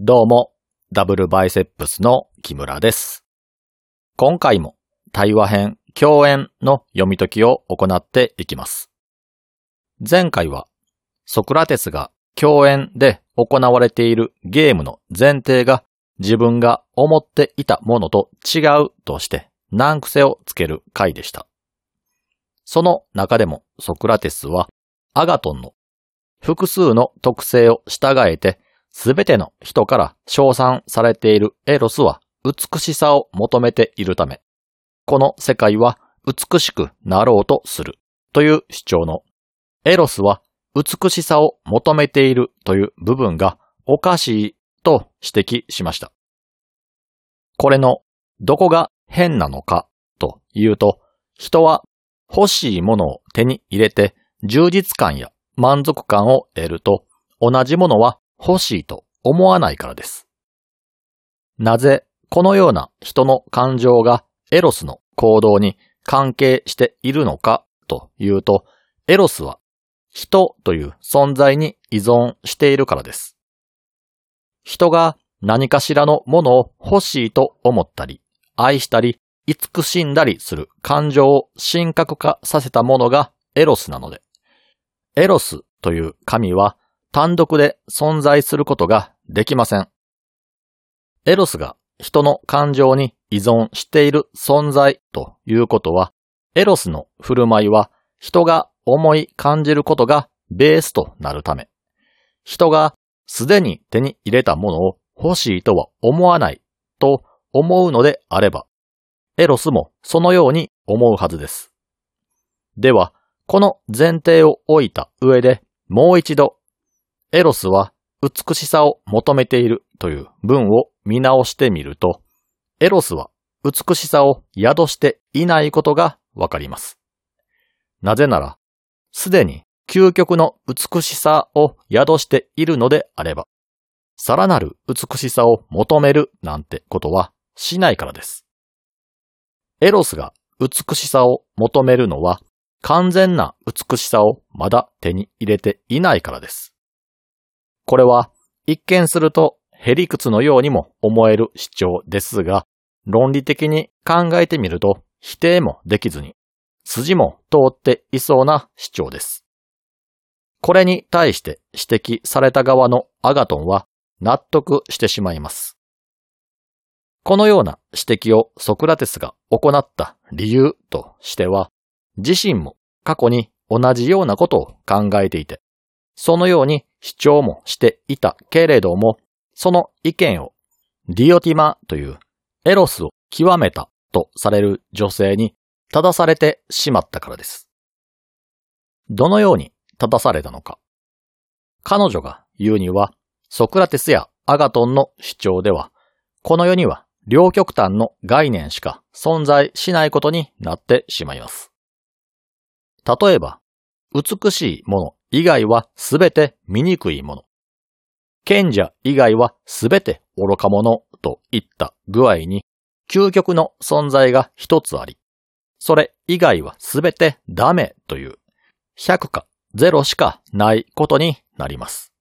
どうも、ダブルバイセップスの木村です。今回も対話編共演の読み解きを行っていきます。前回はソクラテスが共演で行われているゲームの前提が自分が思っていたものと違うとして難癖をつける回でした。その中でもソクラテスはアガトンの複数の特性を従えてすべての人から称賛されているエロスは美しさを求めているため、この世界は美しくなろうとするという主張のエロスは美しさを求めているという部分がおかしいと指摘しました。これのどこが変なのかというと、人は欲しいものを手に入れて充実感や満足感を得ると同じものは欲しいと思わないからです。なぜこのような人の感情がエロスの行動に関係しているのかというと、エロスは人という存在に依存しているからです。人が何かしらのものを欲しいと思ったり、愛したり、慈しんだりする感情を神格化させたものがエロスなので、エロスという神は単独で存在することができません。エロスが人の感情に依存している存在ということは、エロスの振る舞いは人が思い感じることがベースとなるため、人がすでに手に入れたものを欲しいとは思わないと思うのであれば、エロスもそのように思うはずです。では、この前提を置いた上でもう一度エロスは美しさを求めているという文を見直してみると、エロスは美しさを宿していないことがわかります。なぜなら、すでに究極の美しさを宿しているのであれば、さらなる美しさを求めるなんてことはしないからです。エロスが美しさを求めるのは完全な美しさをまだ手に入れていないからです。これは一見するとへりくつのようにも思える主張ですが、論理的に考えてみると否定もできずに、筋も通っていそうな主張です。これに対して指摘された側のアガトンは納得してしまいます。このような指摘をソクラテスが行った理由としては、自身も過去に同じようなことを考えていて、そのように主張もしていたけれども、その意見をディオティマというエロスを極めたとされる女性に正されてしまったからです。どのように正されたのか。彼女が言うには、ソクラテスやアガトンの主張では、この世には両極端の概念しか存在しないことになってしまいます。例えば、美しいもの以外はすべて醜いもの。賢者以外はすべて愚か者といった具合に、究極の存在が一つあり、それ以外はすべてダメという、100か0しかないことになります。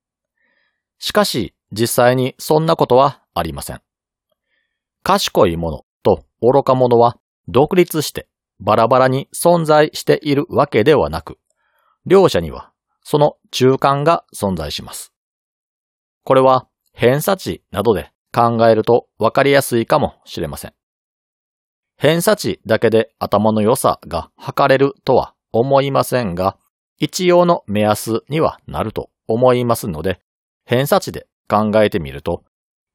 しかし、実際にそんなことはありません。賢いものと愚か者は独立してバラバラに存在しているわけではなく、両者にはその中間が存在します。これは偏差値などで考えるとわかりやすいかもしれません。偏差値だけで頭の良さが測れるとは思いませんが、一応の目安にはなると思いますので、偏差値で考えてみると、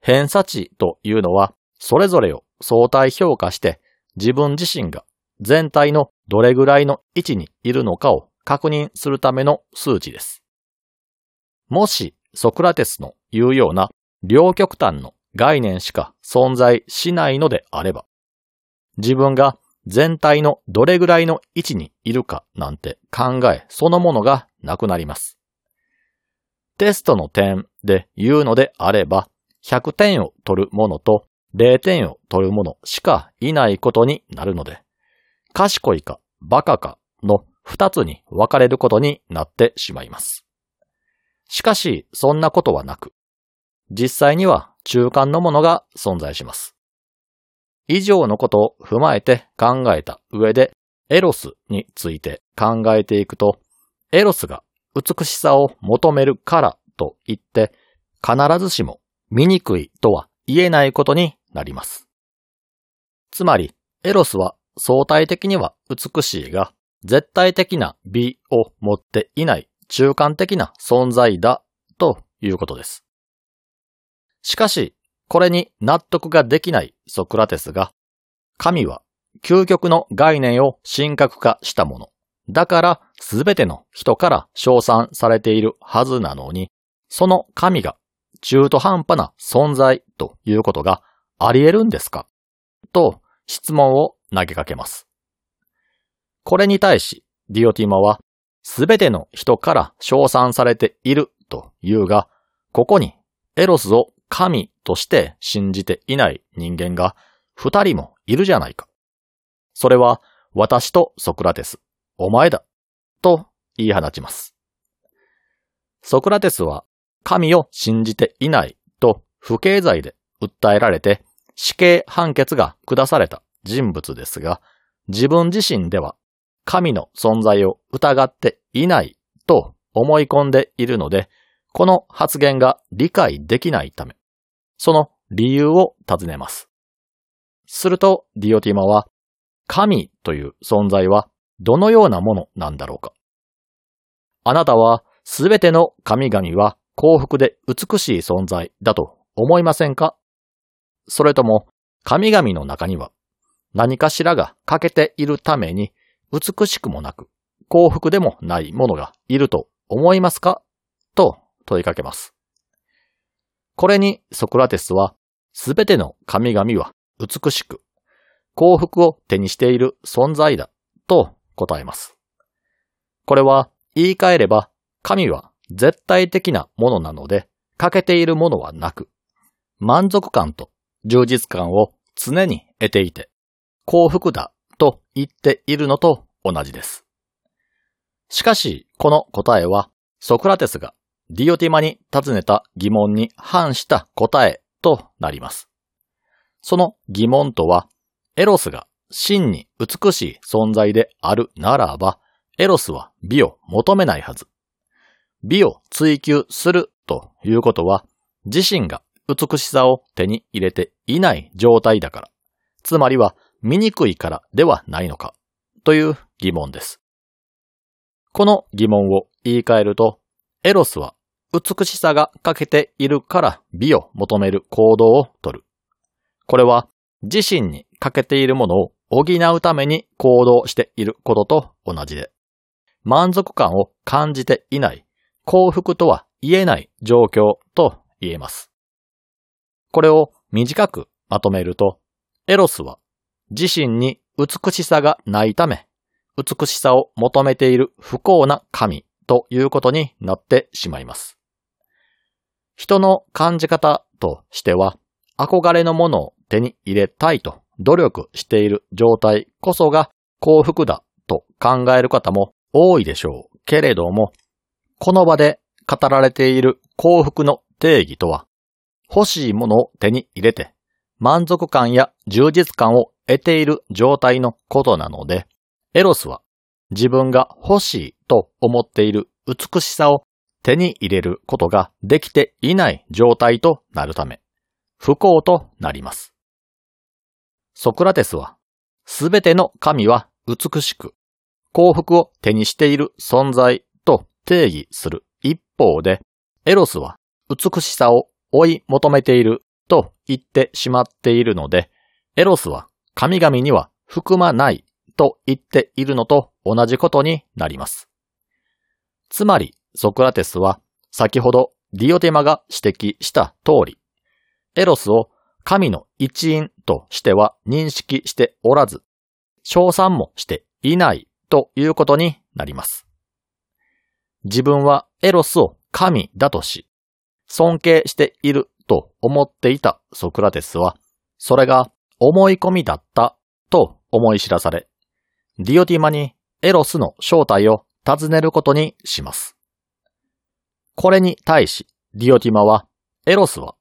偏差値というのはそれぞれを相対評価して自分自身が全体のどれぐらいの位置にいるのかを確認するための数値です。もしソクラテスの言うような両極端の概念しか存在しないのであれば、自分が全体のどれぐらいの位置にいるかなんて考えそのものがなくなります。テストの点で言うのであれば、100点を取るものと0点を取るものしかいないことになるので、賢いかバカかの二つに分かれることになってしまいます。しかし、そんなことはなく、実際には中間のものが存在します。以上のことを踏まえて考えた上で、エロスについて考えていくと、エロスが美しさを求めるからと言って、必ずしも醜いとは言えないことになります。つまり、エロスは相対的には美しいが、絶対的な美を持っていない中間的な存在だということです。しかし、これに納得ができないソクラテスが、神は究極の概念を神格化したもの。だからすべての人から称賛されているはずなのに、その神が中途半端な存在ということがあり得るんですか？と質問を投げかけます。これに対し、ディオティマは、すべての人から称賛されているというが、ここにエロスを神として信じていない人間が二人もいるじゃないか。それは私とソクラテス、お前だ、と言い放ちます。ソクラテスは神を信じていないと不敬罪で訴えられて死刑判決が下された人物ですが、自分自身では神の存在を疑っていないと思い込んでいるので、この発言が理解できないため、その理由を尋ねます。すると、ディオティマは、神という存在はどのようなものなんだろうか。あなたはすべての神々は幸福で美しい存在だと思いませんか？それとも神々の中には何かしらが欠けているために美しくもなく幸福でもないものがいると思いますか？と問いかけます。これにソクラテスはすべての神々は美しく幸福を手にしている存在だと答えます。これは言い換えれば神は絶対的なものなので欠けているものはなく満足感と充実感を常に得ていて幸福だと言っているのと同じです。しかし、この答えは、ソクラテスがディオティマに尋ねた疑問に反した答えとなります。その疑問とは、エロスが真に美しい存在であるならば、エロスは美を求めないはず。美を追求するということは、自身が美しさを手に入れていない状態だから。つまりは、醜いからではないのかという疑問です。この疑問を言い換えると、エロスは美しさが欠けているから美を求める行動をとる。これは自身に欠けているものを補うために行動していることと同じで、満足感を感じていない幸福とは言えない状況と言えます。これを短くまとめると、エロスは自身に美しさがないため、美しさを求めている不幸な神ということになってしまいます。人の感じ方としては、憧れのものを手に入れたいと努力している状態こそが幸福だと考える方も多いでしょうけれども、この場で語られている幸福の定義とは、欲しいものを手に入れて満足感や充実感を得ている状態のことなので、エロスは自分が欲しいと思っている美しさを手に入れることができていない状態となるため、不幸となります。ソクラテスは、すべての神は美しく、幸福を手にしている存在と定義する一方で、エロスは美しさを追い求めていると言ってしまっているので、エロスは神々には含まないと言っているのと同じことになります。つまり、ソクラテスは先ほどディオテマが指摘した通り、エロスを神の一員としては認識しておらず、称賛もしていないということになります。自分はエロスを神だとし、尊敬していると思っていたソクラテスは、それが思い込みだったと思い知らされ、ディオティマにエロスの正体を尋ねることにします。これに対し、ディオティマは、エロスは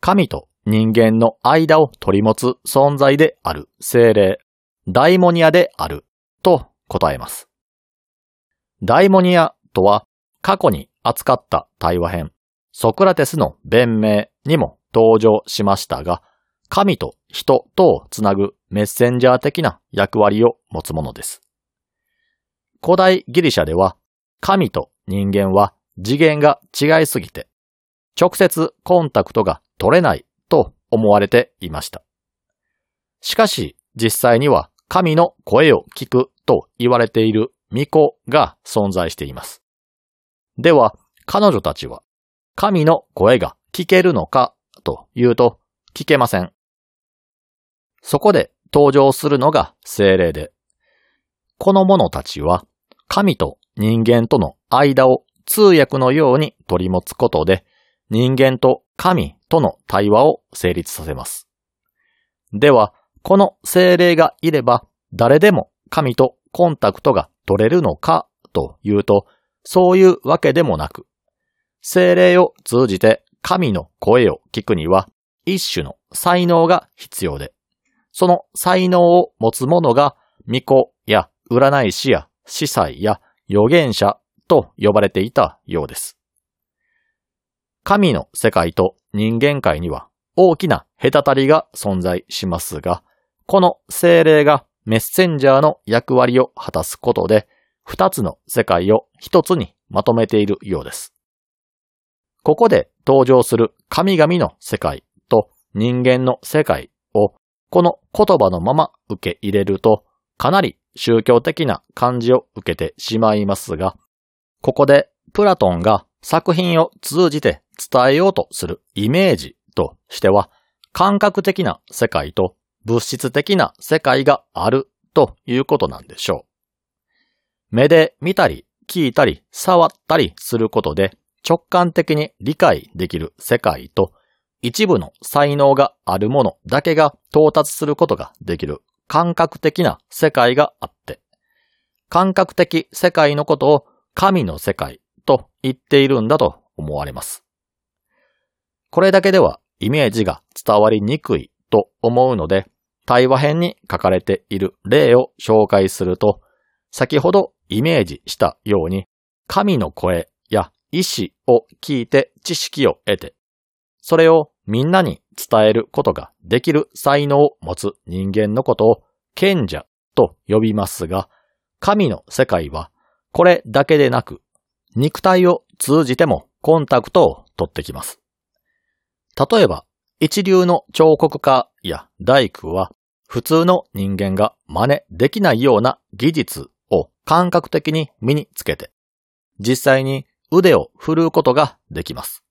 神と人間の間を取り持つ存在である精霊、ダイモニアであると答えます。ダイモニアとは過去に扱った対話編、ソクラテスの弁明にも登場しましたが、神と人とをつなぐメッセンジャー的な役割を持つものです。古代ギリシャでは、神と人間は次元が違いすぎて、直接コンタクトが取れないと思われていました。しかし、実際には神の声を聞くと言われている巫女が存在しています。では、彼女たちは神の声が聞けるのかというと聞けません。そこで登場するのが精霊で、この者たちは神と人間との間を通訳のように取り持つことで人間と神との対話を成立させます。では、この精霊がいれば誰でも神とコンタクトが取れるのかというと、そういうわけでもなく、精霊を通じて神の声を聞くには一種の才能が必要で、その才能を持つ者が巫女や占い師や司祭や預言者と呼ばれていたようです。神の世界と人間界には大きな隔たりが存在しますが、この精霊がメッセンジャーの役割を果たすことで、二つの世界を一つにまとめているようです。ここで登場する神々の世界と人間の世界をこの言葉のまま受け入れると、かなり宗教的な感じを受けてしまいますが、ここでプラトンが作品を通じて伝えようとするイメージとしては、感覚的な世界と物質的な世界があるということなんでしょう。目で見たり聞いたり触ったりすることで直感的に理解できる世界と一部の才能があるものだけが到達することができる感覚的な世界があって、感覚的世界のことを神の世界と言っているんだと思われます。これだけではイメージが伝わりにくいと思うので、対話編に書かれている例を紹介すると、先ほどイメージしたように、神の声や意志を聞いて知識を得て、それをみんなに伝えることができる才能を持つ人間のことを賢者と呼びますが、神の世界はこれだけでなく、肉体を通じてもコンタクトを取ってきます。例えば、一流の彫刻家や大工は普通の人間が真似できないような技術を感覚的に身につけて、実際に腕を振るうことができます。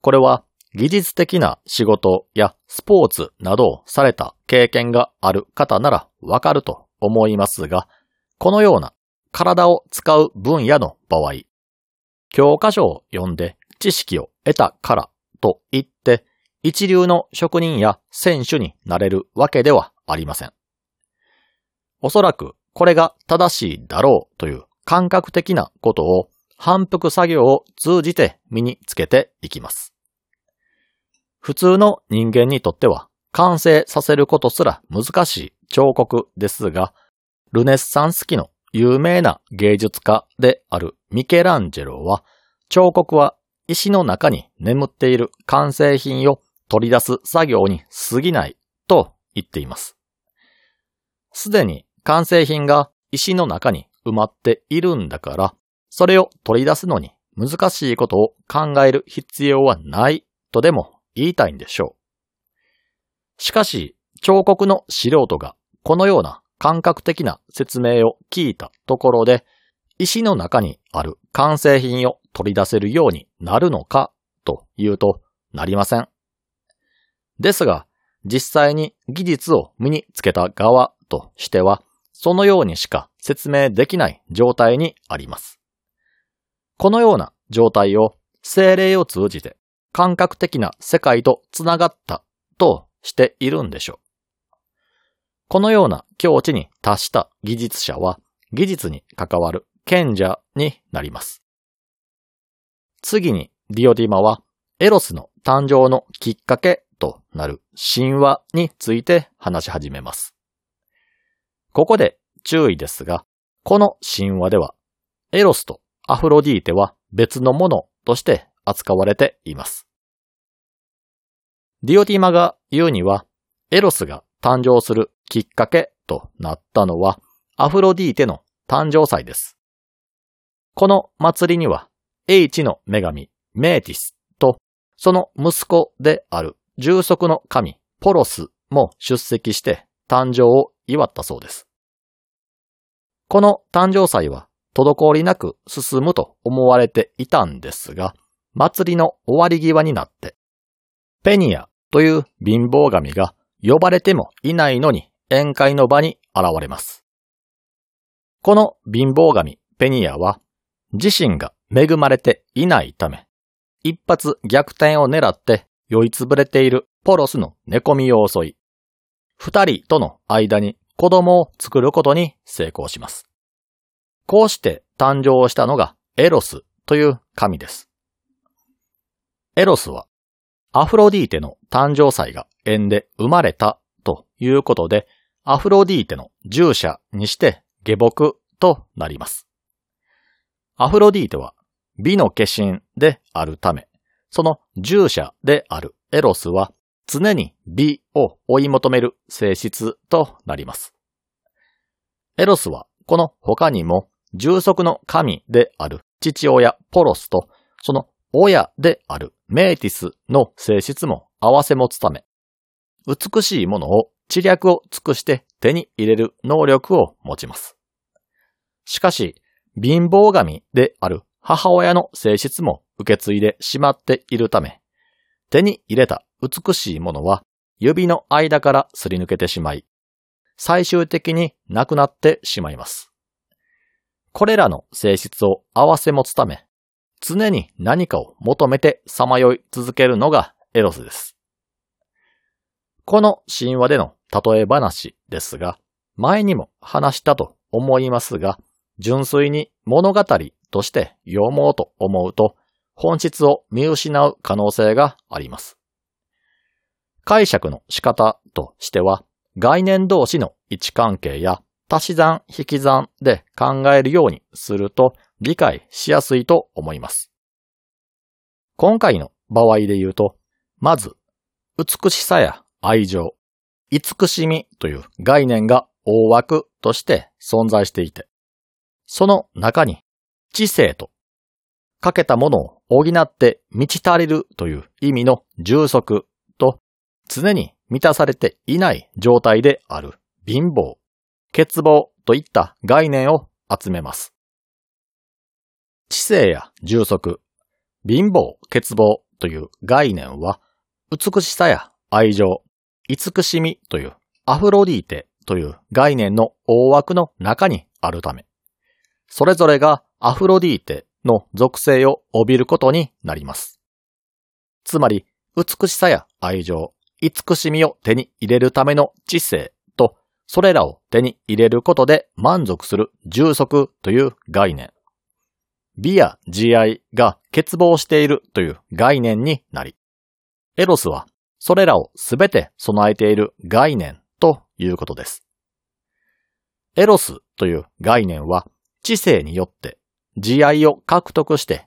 これは技術的な仕事やスポーツなどをされた経験がある方ならわかると思いますが、このような体を使う分野の場合、教科書を読んで知識を得たからと言って一流の職人や選手になれるわけではありません。おそらくこれが正しいだろうという感覚的なことを反復作業を通じて身につけていきます。普通の人間にとっては完成させることすら難しい彫刻ですが、ルネッサンス期の有名な芸術家であるミケランジェロは、彫刻は石の中に眠っている完成品を取り出す作業に過ぎないと言っています。すでに完成品が石の中に埋まっているんだから、それを取り出すのに難しいことを考える必要はないとでも言いたいんでしょう。しかし、彫刻の素人がこのような感覚的な説明を聞いたところで、石の中にある完成品を取り出せるようになるのかというとなりません。ですが、実際に技術を身につけた側としては、そのようにしか説明できない状態にあります。このような状態を精霊を通じて感覚的な世界とつながったとしているんでしょう。このような境地に達した技術者は技術に関わる賢者になります。次にディオディマはエロスの誕生のきっかけとなる神話について話し始めます。ここで注意ですが、この神話では、エロスとアフロディーテは別のものとして扱われています。ディオティマが言うには、エロスが誕生するきっかけとなったのは、アフロディーテの誕生祭です。この祭りには、H の女神、メーティスと、その息子である重足の神、ポロスも出席して誕生を祝ったそうです。この誕生祭は滞りなく進むと思われていたんですが、祭りの終わり際になって、ペニアという貧乏神が呼ばれてもいないのに宴会の場に現れます。この貧乏神ペニアは自身が恵まれていないため、一発逆転を狙って酔いつぶれているポロスの寝込みを襲い、二人との間に子供を作ることに成功します。こうして誕生したのがエロスという神です。エロスはアフロディーテの誕生祭が縁で生まれたということで、アフロディーテの従者にして下僕となります。アフロディーテは美の化身であるため、その従者であるエロスは常に美を追い求める性質となります。エロスはこの他にも重足の神である父親ポロスとその親であるメーティスの性質も合わせ持つため、美しいものを知略を尽くして手に入れる能力を持ちます。しかし、貧乏神である母親の性質も受け継いでしまっているため、手に入れた美しいものは指の間からすり抜けてしまい、最終的になくなってしまいます。これらの性質を合わせ持つため、常に何かを求めてさまよい続けるのがエロスです。この神話での例え話ですが、前にも話したと思いますが、純粋に物語として読もうと思うと、本質を見失う可能性があります。解釈の仕方としては、概念同士の位置関係や足し算引き算で考えるようにすると理解しやすいと思います。今回の場合で言うと、まず、美しさや愛情、慈しみという概念が大枠として存在していて、その中に知性と、かけたものを補って満ち足りるという意味の充足と、常に満たされていない状態である貧乏、欠乏といった概念を集めます。知性や充足、貧乏、欠乏という概念は、美しさや愛情、慈しみというアフロディーテという概念の大枠の中にあるため、それぞれがアフロディーテの属性を帯びることになります。つまり、美しさや愛情、慈しみを手に入れるための知性と、それらを手に入れることで満足する充足という概念。美や慈愛が欠乏しているという概念になり、エロスはそれらをすべて備えている概念ということです。エロスという概念は知性によって慈愛を獲得して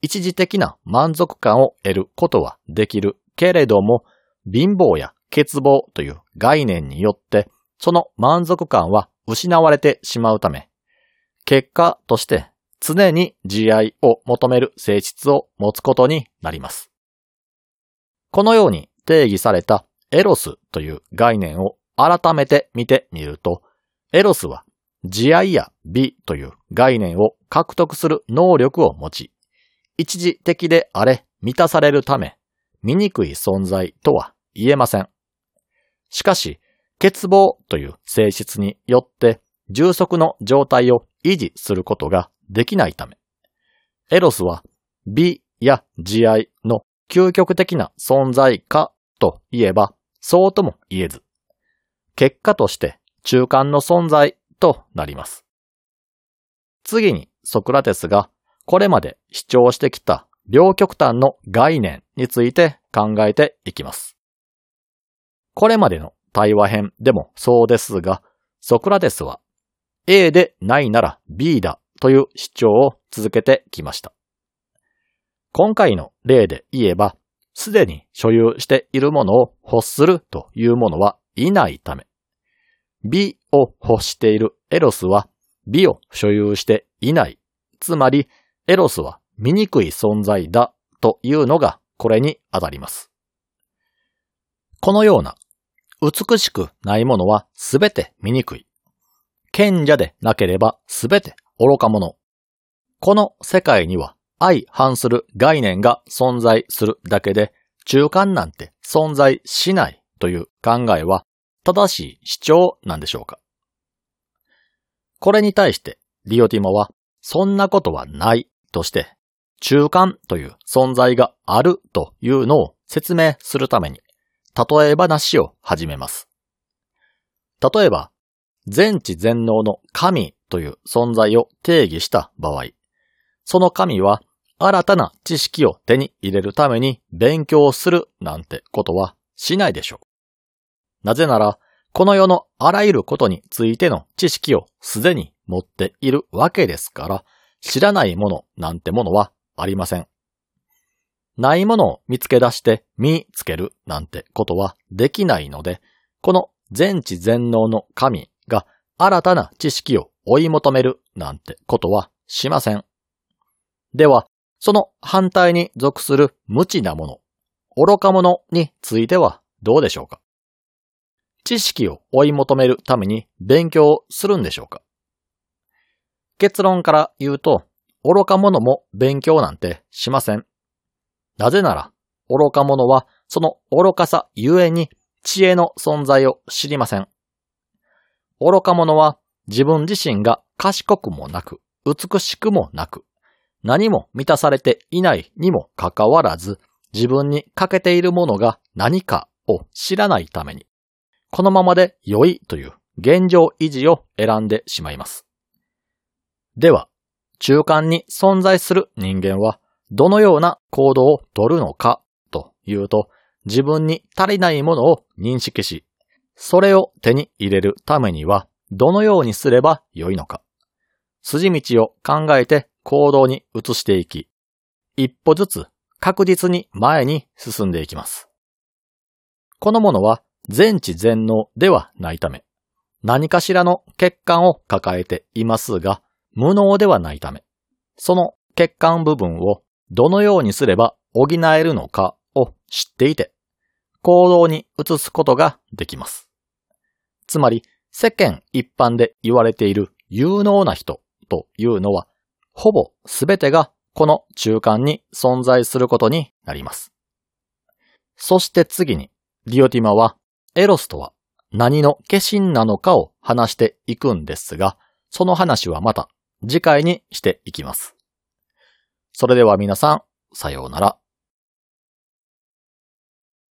一時的な満足感を得ることはできるけれども貧乏や欠乏という概念によってその満足感は失われてしまうため結果として常に慈愛を求める性質を持つことになります。このように定義されたエロスという概念を改めて見てみると、エロスは慈愛や美という概念を獲得する能力を持ち、一時的であれ満たされるため、醜い存在とは言えません。しかし、欠乏という性質によって充足の状態を維持することができないため、エロスは美や慈愛の究極的な存在かといえばそうとも言えず、結果として中間の存在となります。次にソクラテスがこれまで主張してきた両極端の概念について考えていきます。これまでの対話編でもそうですが、ソクラテスは A でないなら B だという主張を続けてきました。今回の例で言えば、すでに所有しているものを欲するというものはいないため、美を欲しているエロスは美を所有していない。つまり、エロスは醜い存在だというのがこれに当たります。このような美しくないものはすべて醜い。賢者でなければすべて愚か者。この世界には相反する概念が存在するだけで中間なんて存在しないという考えは正しい主張なんでしょうかこれに対してリオティモはそんなことはないとして中間という存在があるというのを説明するために例え話を始めます。例えば、全知全能の神という存在を定義した場合、その神は新たな知識を手に入れるために勉強するなんてことはしないでしょう。なぜなら、この世のあらゆることについての知識をすでに持っているわけですから、知らないものなんてものはありません。ないものを見つけ出して見つけるなんてことはできないので、この全知全能の神が新たな知識を追い求めるなんてことはしません。では、その反対に属する無知なもの、愚か者についてはどうでしょうか？知識を追い求めるために勉強するんでしょうか？結論から言うと、愚か者も勉強なんてしません。なぜなら、愚か者はその愚かさゆえに知恵の存在を知りません。愚か者は自分自身が賢くもなく、美しくもなく、何も満たされていないにもかかわらず、自分に欠けているものが何かを知らないために、このままで良いという現状維持を選んでしまいます。では、中間に存在する人間はどのような行動をとるのかというと、自分に足りないものを認識し、それを手に入れるためには、どのようにすればよいのか。筋道を考えて行動に移していき、一歩ずつ確実に前に進んでいきます。このものは全知全能ではないため、何かしらの欠陥を抱えていますが、無能ではないため、その欠陥部分をどのようにすれば補えるのかを知っていて、行動に移すことができます。つまり、世間一般で言われている有能な人というのは、ほぼすべてがこの中間に存在することになります。そして次に、リオティマは、エロスとは何の化身なのかを話していくんですが、その話はまた次回にしていきます。それでは皆さん、さようなら。